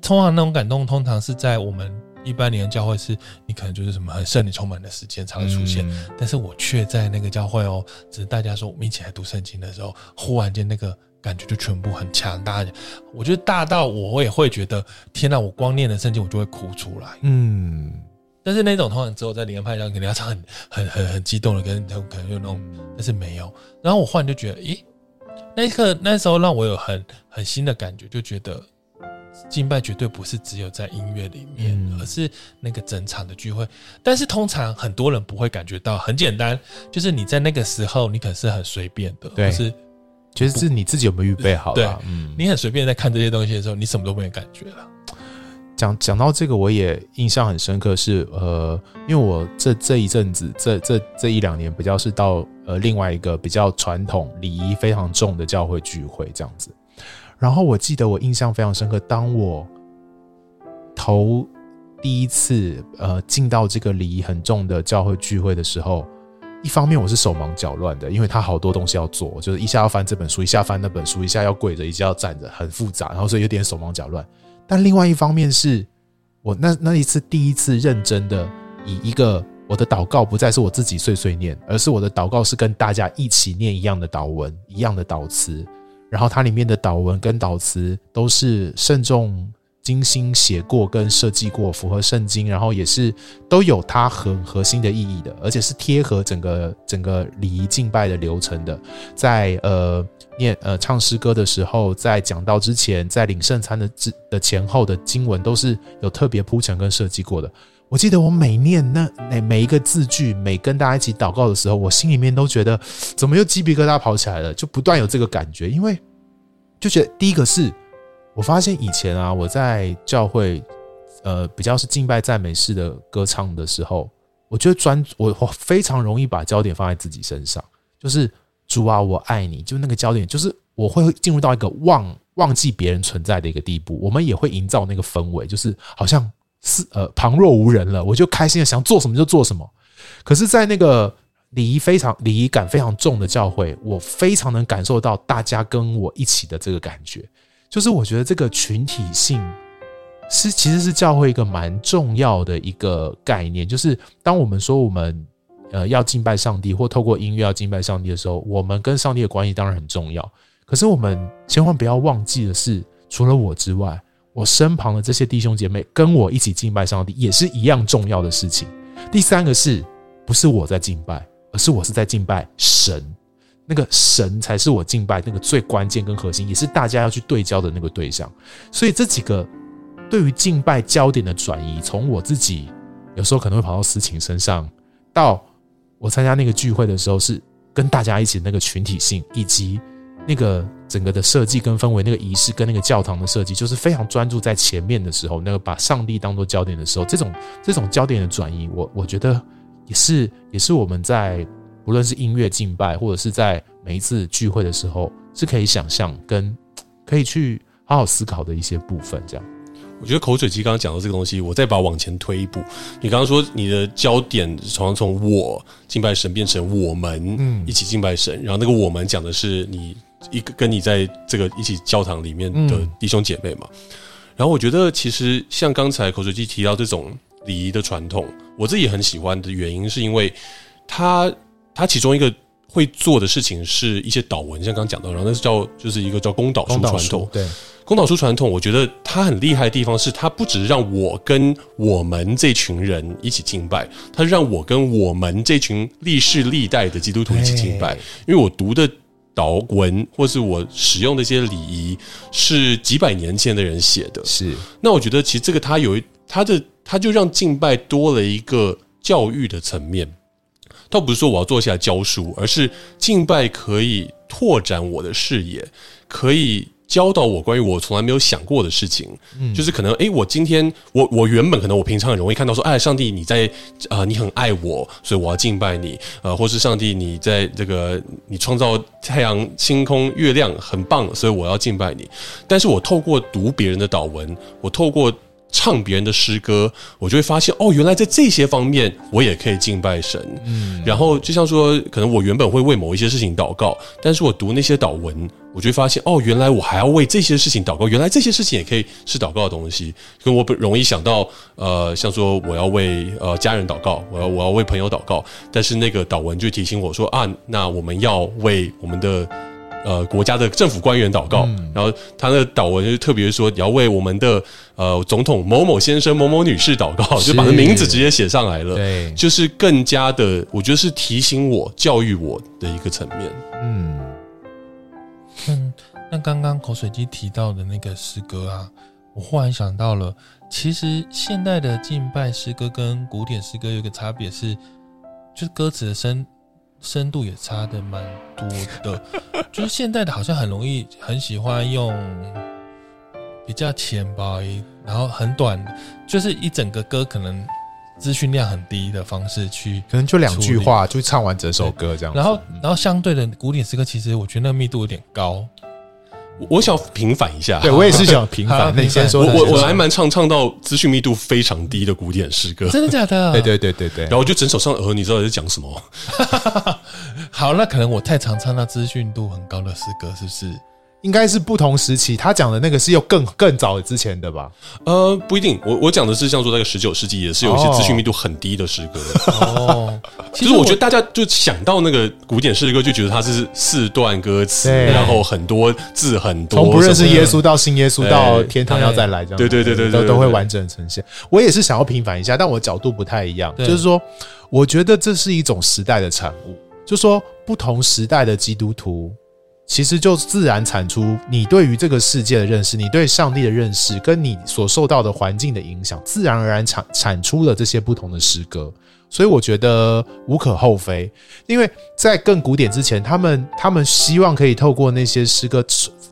通常那种感动，通常是在我们一般年教会，是你可能就是什么很圣灵充满的时间才会出现，嗯、但是我却在那个教会哦，只是大家说我们一起来读圣经的时候，忽然间那个。感觉就全部很强大，我觉得大到我也会觉得天哪！我光念了圣经，我就会哭出来。嗯，但是那种通常只有在灵恩派上，肯定要唱很 很很很激动的，跟可能有那种，但是没有。然后我忽然就觉得，咦，那一刻那时候让我有很很新的感觉，就觉得敬拜绝对不是只有在音乐里面，嗯、而是那个整场的聚会。但是通常很多人不会感觉到，很简单，就是你在那个时候，你可能是很随便的，对，是，就是你自己有没有预备好？对，嗯，你很随便在看这些东西的时候，你什么都没有感觉了。讲讲到这个，我也印象很深刻是，是呃，因为我这这一阵子，这这这一两年，比较是到呃另外一个比较传统礼仪非常重的教会聚会这样子。然后我记得我印象非常深刻，当我头第一次呃进到这个礼仪很重的教会聚会的时候，一方面我是手忙脚乱的，因为他好多东西要做，就是一下要翻这本书，一下翻那本书，一下要跪着，一下要站着，很复杂，然后所以有点手忙脚乱。但另外一方面是，我那那一次第一次认真的以一个我的祷告不再是我自己碎碎念，而是我的祷告是跟大家一起念一样的祷文、一样的祷词，然后它里面的祷文跟祷词都是慎重。精心写过跟设计过，符合圣经，然后也是都有它很核心的意义的，而且是贴合整个整个礼仪敬拜的流程的。在呃念呃唱诗歌的时候，在讲到之前，在领圣餐的之的前后的经文都是有特别铺陈跟设计过的。我记得我每念那每每一个字句，每跟大家一起祷告的时候，我心里面都觉得怎么又鸡皮疙瘩跑起来了，就不断有这个感觉，因为就觉得第一个是。我发现以前啊，我在教会，呃，比较是敬拜赞美式的歌唱的时候，我觉得专我我非常容易把焦点放在自己身上，就是主啊，我爱你，就那个焦点，就是我会进入到一个忘忘记别人存在的一个地步。我们也会营造那个氛围，就是好像是呃旁若无人了，我就开心的想做什么就做什么。可是，在那个礼仪非常礼仪感非常重的教会，我非常能感受到大家跟我一起的这个感觉。就是我觉得这个群体性是其实是教会一个蛮重要的一个概念。就是当我们说我们呃要敬拜上帝，或透过音乐要敬拜上帝的时候，我们跟上帝的关系当然很重要。可是我们千万不要忘记的是，除了我之外，我身旁的这些弟兄姐妹跟我一起敬拜上帝，也是一样重要的事情。第三个是不是我在敬拜，而是我是在敬拜神。那个神才是我敬拜那个最关键跟核心，也是大家要去对焦的那个对象。所以这几个对于敬拜焦点的转移，从我自己有时候可能会跑到司琴身上，到我参加那个聚会的时候，是跟大家一起那个群体性，以及那个整个的设计跟氛围，那个仪式跟那个教堂的设计，就是非常专注在前面的时候，那个把上帝当做焦点的时候，这种这种焦点的转移，我我觉得也是也是我们在。无论是音乐敬拜，或者是在每一次聚会的时候，是可以想象跟可以去好好思考的一些部分。这样，我觉得口水鸡刚刚讲到这个东西，我再把它往前推一步。你刚刚说你的焦点从从我敬拜神变成我们一起敬拜神，然后那个我们讲的是你一个跟你在这个一起教堂里面的弟兄姐妹嘛。然后我觉得其实像刚才口水鸡提到这种礼仪的传统，我自己很喜欢的原因是因为它。他其中一个会做的事情是一些祷文，像刚刚讲到，然后那是叫就是一个叫公祷书传统。对，公祷书传统，我觉得他很厉害的地方是，他不只是让我跟我们这群人一起敬拜，他是让我跟我们这群历世历代的基督徒一起敬拜。因为我读的祷文或是我使用的一些礼仪是几百年前的人写的，是。那我觉得其实这个他有他的，他就让敬拜多了一个教育的层面。倒不是说我要坐下来教书，而是敬拜可以拓展我的视野，可以教导我关于我从来没有想过的事情。嗯，就是可能，诶，我今天我我原本可能我平常很容易看到说，哎，上帝你在啊，你很爱我，所以我要敬拜你。呃，或是上帝你在这个你创造太阳、星空、月亮很棒，所以我要敬拜你。但是我透过读别人的祷文，我透过。唱别人的诗歌，我就会发现哦，原来在这些方面我也可以敬拜神。嗯，然后就像说，可能我原本会为某一些事情祷告，但是我读那些祷文，我就会发现哦，原来我还要为这些事情祷告，原来这些事情也可以是祷告的东西。跟我不容易想到，呃，像说我要为呃家人祷告，我要我要为朋友祷告，但是那个祷文就提醒我说啊，那我们要为我们的。呃国家的政府官员祷告，嗯、然后他的祷文就特别说要为我们的呃总统某某先生、某某女士祷告，就把他名字直接写上来了。对，就是更加的，我觉得是提醒我、教育我的一个层面。嗯嗯，那刚刚口水鸡提到的那个诗歌啊，我忽然想到了，其实现代的敬拜诗歌跟古典诗歌有一个差别是，就是歌词的深深度也差的蛮多的。就是现在的好像很容易很喜欢用比较浅薄，然后很短，就是一整个歌可能资讯量很低的方式去，可能就两句话就唱完整首歌这样。然后，然后相对的古典诗歌，其实我觉得那个密度有点高。我想平反一下，对我也是想平反。那你先说，我我我还蛮唱唱到资讯密度非常低的古典诗歌，真的假的？对对对对对。然后我就整首唱，呃，你知道在讲什么？好，那可能我太常唱到资讯度很高的诗歌，是不是？应该是不同时期，他讲的那个是又更更早之前的吧？呃，不一定。我我讲的是像说那个十九世纪也是有一些资讯密度很低的诗歌。哦，其实我觉得大家就想到那个古典诗歌，就觉得它是四段歌词，然后很多字很多，从不认识耶稣到信耶稣到天堂要再来这样，对对对对，都都会完整呈现。我也是想要平反一下，但我角度不太一样，就是说，我觉得这是一种时代的产物，就是说不同时代的基督徒。其实就自然产出你对于这个世界的认识，你对上帝的认识，跟你所受到的环境的影响，自然而然产产出了这些不同的诗歌。所以我觉得无可厚非，因为在更古典之前，他们他们希望可以透过那些诗歌，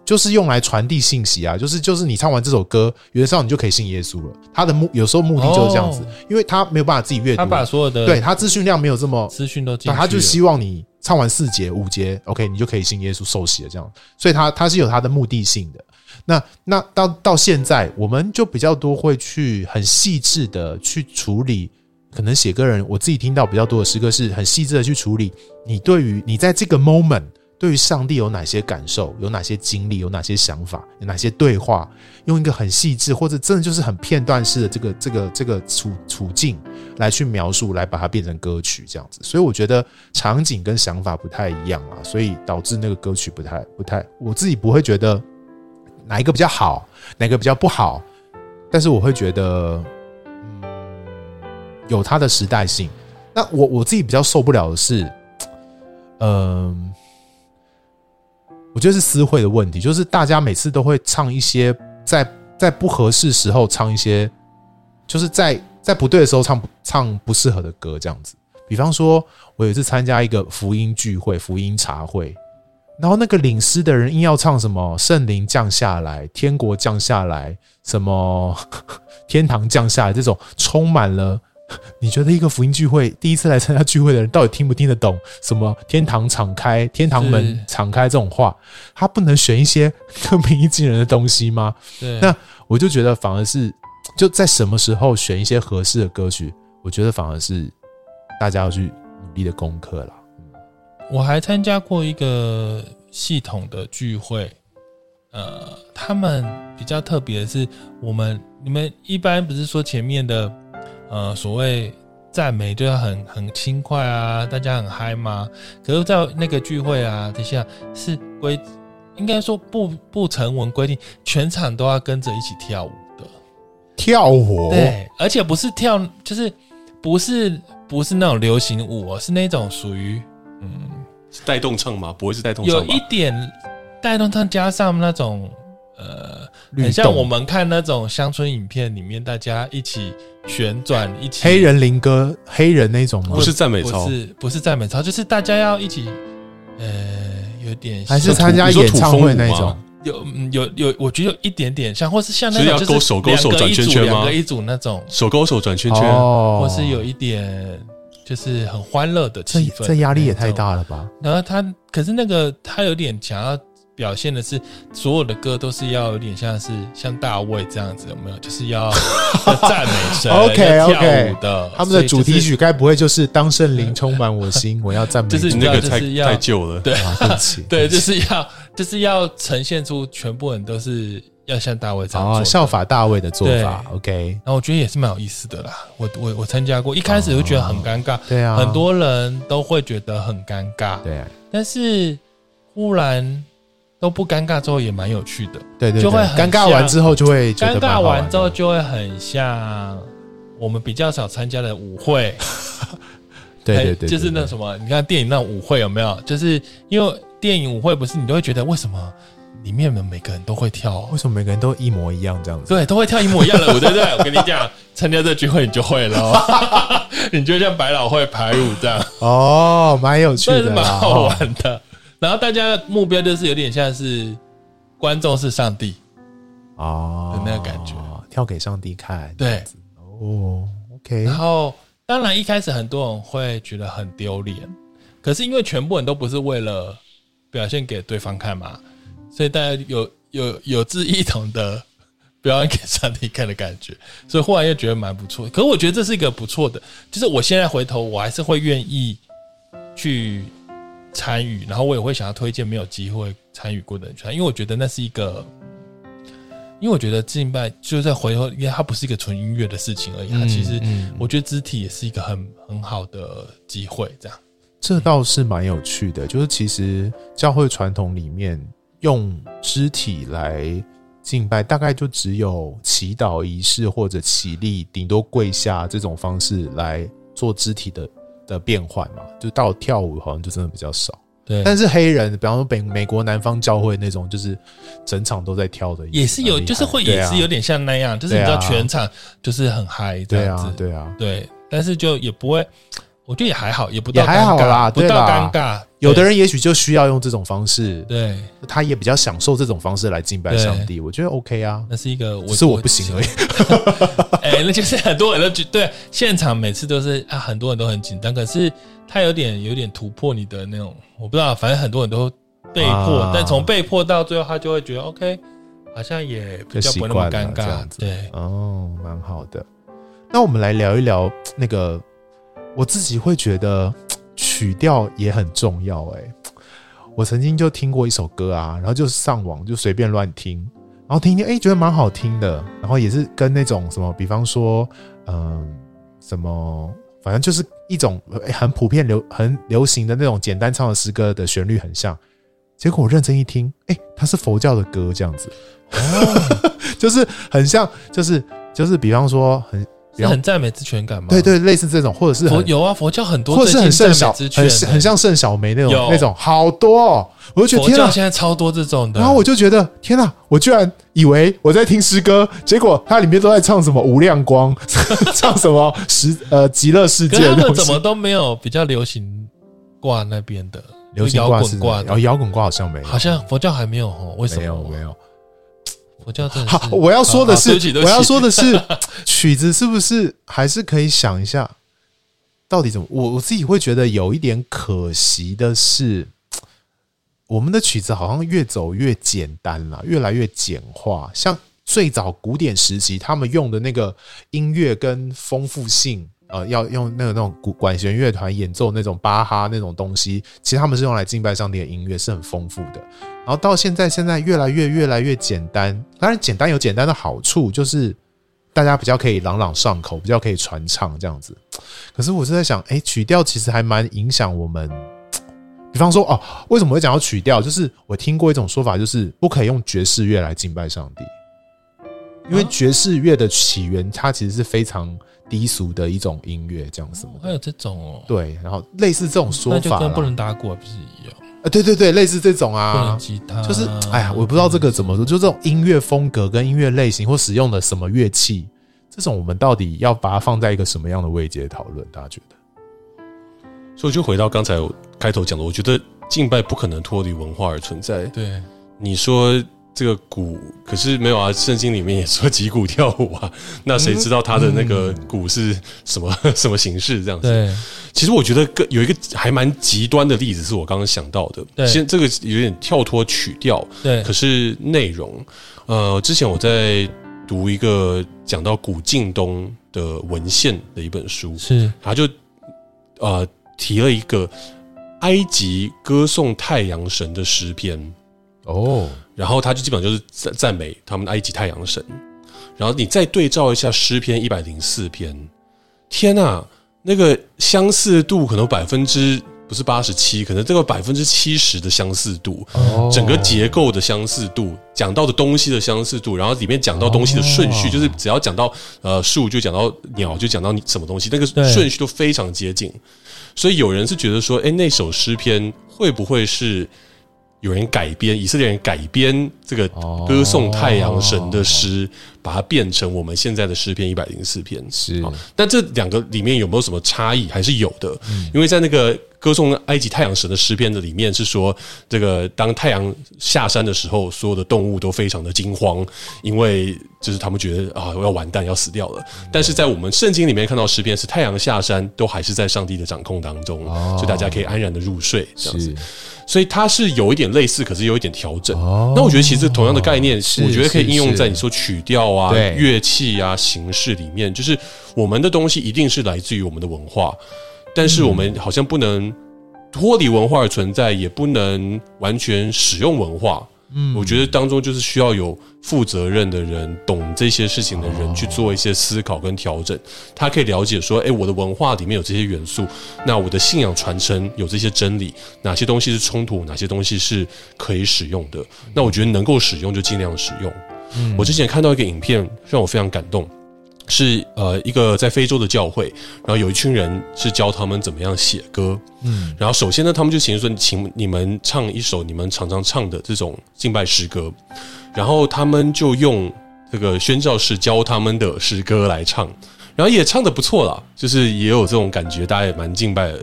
就是用来传递信息啊，就是就是你唱完这首歌，有的时候你就可以信耶稣了。他的目有时候目的就是这样子，因为他没有办法自己阅读，他把所有的对他资讯量没有这么资讯都，他就希望你。唱完四节五节，OK，你就可以信耶稣受洗了。这样，所以他他是有他的目的性的。那那到到现在，我们就比较多会去很细致的去处理。可能写歌人，我自己听到比较多的诗歌是很细致的去处理你对于你在这个 moment。对于上帝有哪些感受？有哪些经历？有哪些想法？有哪些对话？用一个很细致，或者真的就是很片段式的这个这个这个处处境来去描述，来把它变成歌曲这样子。所以我觉得场景跟想法不太一样啊，所以导致那个歌曲不太不太，我自己不会觉得哪一个比较好，哪个比较不好，但是我会觉得，嗯，有它的时代性。那我我自己比较受不了的是，嗯、我觉得是私会的问题，就是大家每次都会唱一些在在不合适时候唱一些，就是在在不对的时候唱唱不适合的歌，这样子。比方说，我有一次参加一个福音聚会、福音茶会，然后那个领诗的人硬要唱什么圣灵降下来、天国降下来、什么 天堂降下来这种充满了。你觉得一个福音聚会第一次来参加聚会的人，到底听不听得懂什么天堂敞开、天堂门敞开这种话？他不能选一些更平易近人的东西吗？对，那我就觉得反而是就在什么时候选一些合适的歌曲，我觉得反而是大家要去努力的功课了。我还参加过一个系统的聚会，呃，他们比较特别的是，我们你们一般不是说前面的。呃，所谓赞美就要很很轻快啊，大家很嗨吗？可是，在那个聚会啊，底下是规，应该说不不成文规定，全场都要跟着一起跳舞的。跳舞？对，而且不是跳，就是不是不是那种流行舞，是那种属于嗯，是带动唱吗？不会是带动唱？有一点带动唱，加上那种呃。很像我们看那种乡村影片里面，大家一起旋转，一起黑人灵歌，黑人那种吗？不是赞美操，不是不是赞美操，就是大家要一起，呃，有点还是参加演唱会那种，有有有，我觉得有一点点像，或是像那种就是手勾手转圈圈吗？两个一组那种手勾手转圈圈，或是有一点就是很欢乐的气氛，这压力也太大了吧？然后他可是那个他有点想要。表现的是所有的歌都是要有点像是像大卫这样子，有没有？就是要 赞美神，OK OK 的。他们的主题曲该不会就是当圣灵充满我心，我要赞美？就是那个太太旧了，对，对，就是要就是要呈现出全部人都是要像大卫这样做，效法大卫的做法。OK，然后我觉得也是蛮有意思的啦。我我我参加过，一开始就觉得很尴尬，对啊，很多人都会觉得很尴尬，对。啊但是忽然。都不尴尬，之后也蛮有趣的。对对对，就会很尴尬完之后就会尴尬完之后就会很像我们比较少参加的舞会。对对对对，就是那什么，你看电影那舞会有没有？就是因为电影舞会不是你都会觉得为什么里面的每个人都会跳？为什么每个人都一模一样这样子？对，都会跳一模一样的舞，对不对？我跟你讲，参加这聚会你就会了，你就像百老汇排舞这样。哦，蛮有趣的，蛮好玩的。然后大家的目标就是有点像是观众是上帝哦的那个感觉，跳给上帝看。对，哦，OK。然后当然一开始很多人会觉得很丢脸，可是因为全部人都不是为了表现给对方看嘛，所以大家有有有志一同的表演给上帝看的感觉，所以忽然又觉得蛮不错。可是我觉得这是一个不错的，就是我现在回头我还是会愿意去。参与，然后我也会想要推荐没有机会参与过的人去，因为我觉得那是一个，因为我觉得敬拜就是在回头，因为它不是一个纯音乐的事情而已，它其实我觉得肢体也是一个很很好的机会。这样，这倒是蛮有趣的，就是其实教会传统里面用肢体来敬拜，大概就只有祈祷仪式或者起立，顶多跪下这种方式来做肢体的。的变换嘛，就到跳舞好像就真的比较少。对，但是黑人，比方说北美国南方教会那种，就是整场都在跳的，也是有，就是会也是有点像那样，就是你知道全场就是很嗨这样子，对啊，对，但是就也不会。我觉得也还好，也不到也还好啦，不到尴尬。有的人也许就需要用这种方式，对，他也比较享受这种方式来敬拜上帝。我觉得 OK 啊，那是一个，我是我不行而已。哎，那就是很多人都觉对现场每次都是啊，很多人都很紧张，可是他有点有点突破你的那种，我不知道，反正很多人都被迫，但从被迫到最后，他就会觉得 OK，好像也比较不那么尴尬。对，哦，蛮好的。那我们来聊一聊那个。我自己会觉得 曲调也很重要哎，我曾经就听过一首歌啊，然后就上网就随便乱听，然后听听哎，觉得蛮好听的，然后也是跟那种什么，比方说嗯什么，反正就是一种很普遍流很流行的那种简单唱的诗歌的旋律很像，结果我认真一听，哎，它是佛教的歌这样子，哦，就是很像，就是就是比方说很。是很赞美之泉感吗？对对，类似这种，或者是佛有啊，佛教很多，或者是很圣小，很很像圣小梅那种那种，好多，哦，我就觉得天啊，现在超多这种的。然后我就觉得天啊，我居然以为我在听诗歌，结果它里面都在唱什么无量光，唱什么十呃极乐世界，他们怎么都没有比较流行挂那边的流行摇滚挂，然后摇滚挂好像没有，好像佛教还没有哦，为什么？没有没有？佛教真的好，我要说的是，我要说的是，曲子是不是还是可以想一下，到底怎么？我我自己会觉得有一点可惜的是，我们的曲子好像越走越简单了，越来越简化。像最早古典时期，他们用的那个音乐跟丰富性。呃，要用那个那种古管弦乐团演奏那种巴哈那种东西，其实他们是用来敬拜上帝的音乐，是很丰富的。然后到现在，现在越来越越来越简单。当然，简单有简单的好处，就是大家比较可以朗朗上口，比较可以传唱这样子。可是我是在想，哎，曲调其实还蛮影响我们。比方说，哦，为什么会讲到曲调？就是我听过一种说法，就是不可以用爵士乐来敬拜上帝，因为爵士乐的起源，它其实是非常。低俗的一种音乐，这样什么？还有这种哦，对，然后类似这种说法，跟不能打鼓不是一样啊？对对对，类似这种啊，不能吉他，就是哎呀，我不知道这个怎么说，就这种音乐风格跟音乐类型或使用的什么乐器，这种我们到底要把它放在一个什么样的位阶讨论？大家觉得？所以就回到刚才开头讲的，我觉得敬拜不可能脱离文化而存在。对，你说。这个鼓可是没有啊，圣经里面也说击鼓跳舞啊，那谁知道他的那个鼓是什么、嗯、什么形式这样子？其实我觉得有一个还蛮极端的例子是我刚刚想到的，对，其实这个有点跳脱曲调，对，可是内容，呃，之前我在读一个讲到古近东的文献的一本书，是，他就呃提了一个埃及歌颂太阳神的诗篇。哦，然后他就基本上就是赞赞美他们埃及太阳神，然后你再对照一下诗篇一百零四篇，天呐，那个相似度可能百分之不不是八十七，可能这个百分之七十的相似度，哦。整个结构的相似度，讲到的东西的相似度，然后里面讲到东西的顺序，哦。就是只要讲到呃树就讲到鸟，就讲到你什么东西，那个顺序都非常接近。所以有人是觉得说，哎，那首诗篇会不会是有人改编，以色列人改编这个歌颂太阳神的诗，把它变成我们现在的诗篇一百零四篇？是好，但这两个里面有没有什么差异？还是有的，因为在那个歌颂埃及太阳神的诗篇的里面是说，这个当太阳下山的时候，所有的动物都非常的惊慌，因为就是他们觉得啊要完蛋，要死掉了。但是在我们圣经里面看到诗篇是太阳下山，都还是在上帝的掌控当中，所以大家可以安然的入睡，这样子是。所以它是有一点类似，可是有一点调整。哦那我觉得其实同样的概念，是我觉得可以应用在你说曲调啊、对乐器啊、形式里面。就是我们的东西一定是来自于我们的文化，但是我们好像不能脱离文化而存在，也不能完全使用文化。嗯，我觉得当中就是需要有负责任的人，懂这些事情的人去做一些思考跟调整。他可以了解说，哎，我的文化里面有这些元素，那我的信仰传承有这些真理，哪些东西是冲突，哪些东西是可以使用的。那我觉得能够使用就尽量使用。我之前看到一个影片，让我非常感动。是呃一个在非洲的教会，然后有一群人是教他们怎么样写歌，嗯，然后首先呢，他们就请说，请你们唱一首你们常常唱的这种敬拜诗歌，然后他们就用这个宣教士教他们的诗歌来唱，然后也唱得不错啦，就是也有这种感觉，大家也蛮敬拜的。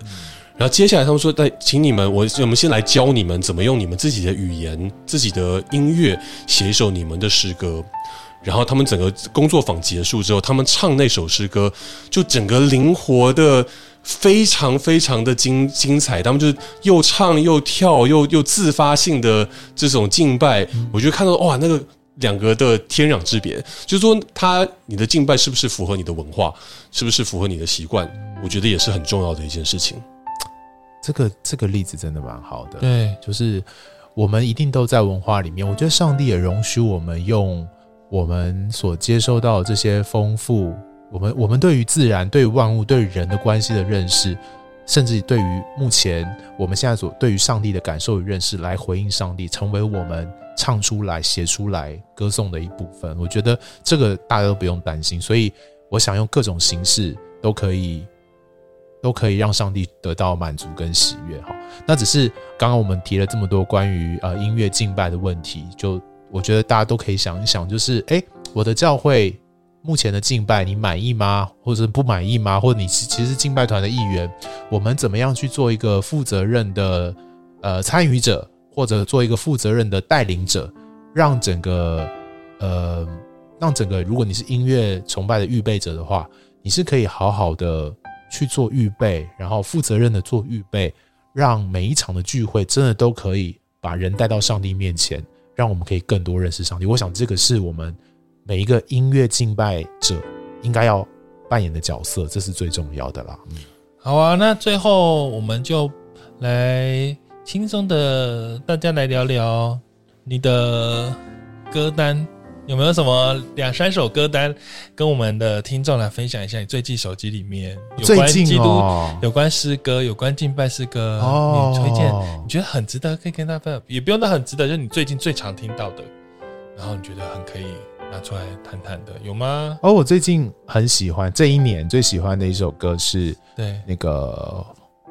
然后接下来他们说，来，请你们，我我们先来教你们怎么用你们自己的语言、自己的音乐写一首你们的诗歌。然后他们整个工作坊结束之后，他们唱那首诗歌，就整个灵活的，非常非常的精精彩。他们就是又唱又跳又又自发性的这种敬拜，我就看到哇，那个两个的天壤之别。就是说，他你的敬拜是不是符合你的文化，是不是符合你的习惯？我觉得也是很重要的一件事情。这个这个例子真的蛮好的，对，就是我们一定都在文化里面。我觉得上帝也容许我们用我们所接收到的这些丰富，我们我们对于自然、对于万物、对于人的关系的认识，甚至对于目前我们现在所对于上帝的感受与认识，来回应上帝，成为我们唱出来、写出来、歌颂的一部分。我觉得这个大家都不用担心，所以我想用各种形式都可以。都可以让上帝得到满足跟喜悦哈。那只是刚刚我们提了这么多关于呃音乐敬拜的问题，就我觉得大家都可以想一想，就是诶，我的教会目前的敬拜你满意吗？或者不满意吗？或者你其实是敬拜团的一员，我们怎么样去做一个负责任的呃参与者，或者做一个负责任的带领者，让整个呃让整个如果你是音乐崇拜的预备者的话，你是可以好好的。去做预备，然后负责任的做预备，让每一场的聚会真的都可以把人带到上帝面前，让我们可以更多认识上帝。我想这个是我们每一个音乐敬拜者应该要扮演的角色，这是最重要的啦。嗯，好啊，那最后我们就来轻松的大家来聊聊你的歌单。有没有什么两三首歌单跟我们的听众来分享一下？你最近手机里面有关基督、哦、有关诗歌、有关敬拜诗歌，哦、你推荐？你觉得很值得可以跟大家分享，也不用到很值得，就是你最近最常听到的，然后你觉得很可以拿出来谈谈的，有吗？哦，我最近很喜欢这一年最喜欢的一首歌是，对那个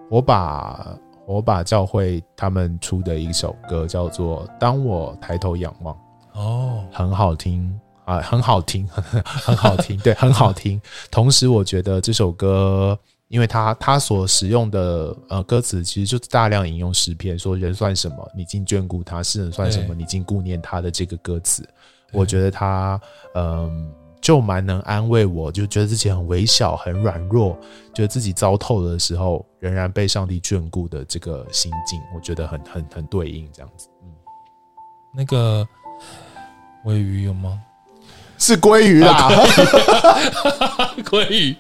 我把我把教会他们出的一首歌叫做《当我抬头仰望》。哦，很好听啊，很好听，很好听，对，很好听。同时，我觉得这首歌，因为它它所使用的呃歌词，其实就是大量引用诗篇，说人算什么，你竟眷顾他；世人算什么，你竟顾念他的这个歌词，我觉得他嗯、呃，就蛮能安慰我，就觉得自己很微小、很软弱，觉得自己糟透了的时候，仍然被上帝眷顾的这个心境，我觉得很很很对应这样子。嗯，那个。鲑鱼有吗？是鲑鱼啦，鲑鱼。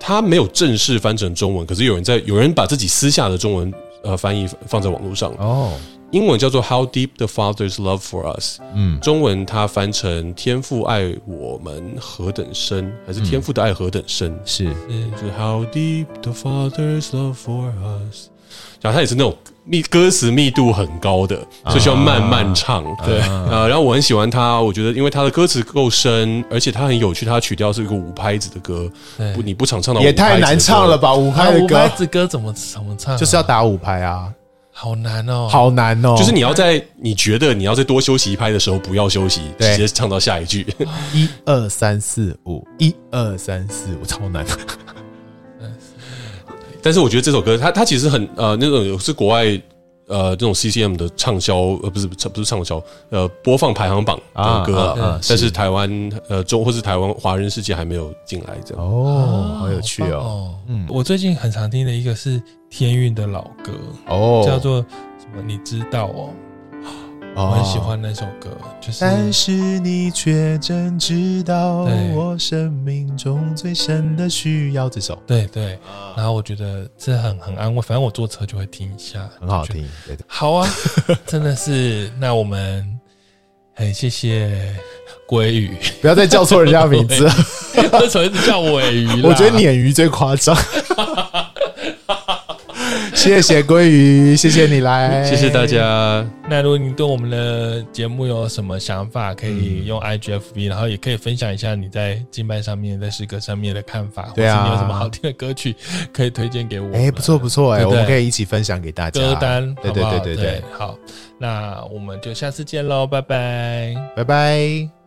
它没有正式翻成中文，可是有人在有人把自己私下的中文呃翻译放在网络上哦。英文叫做 How Deep the Father's Love for Us，嗯，中文它翻成天父爱我们何等深，还是天父的爱何等深？是就是 How deep the Father's love for us。然后它也是那种密歌词密度很高的，所以需要慢慢唱。对，呃，然后我很喜欢它，我觉得因为它的歌词够深，而且它很有趣，它曲调是一个五拍子的歌。不，你不常唱到也太难唱了吧？五啊拍的歌五拍子歌怎么怎么唱啊？就是要打五拍啊，好难哦，好难哦。就是你要在你觉得你要再多休息一拍的时候，不要休息，对直接唱到下一句。一二三四五，一二三四五，超难。但是我觉得这首歌，它它其实很呃那种是国外呃这种 CCM 的畅销呃不是不是畅销呃播放排行榜的歌啊啊啊但是是台湾呃中或是台湾华人世界还没有进来这样。哦，好有趣哦。哦。嗯，我最近很常听的一个是天韵的老歌，哦，叫做什么？你知道哦，我我很喜欢那首歌，就是但是你却真知道对我生命中最深的需要。这首对对，然后我觉得这很很安慰，反正我坐车就会听一下，很好听。对的，好啊，真的是。那我们很谢谢鲑鱼，不要再叫错人家名字了。为什么一直叫尾鱼？我觉得鲶鱼最夸张。谢谢鲑鱼，谢谢你来，谢谢大。家，那如果你对我们的节目有什么想法，可以用 IGFB，、然后也可以分享一下你在敬拜上面、在诗歌上面的看法，对啊或者你有什么好听的歌曲可以推荐给我们。哎，不错不错，哎，我们可以一起分享给大家歌单，对对对对对，好，那我们就下次见喽，拜拜。拜拜。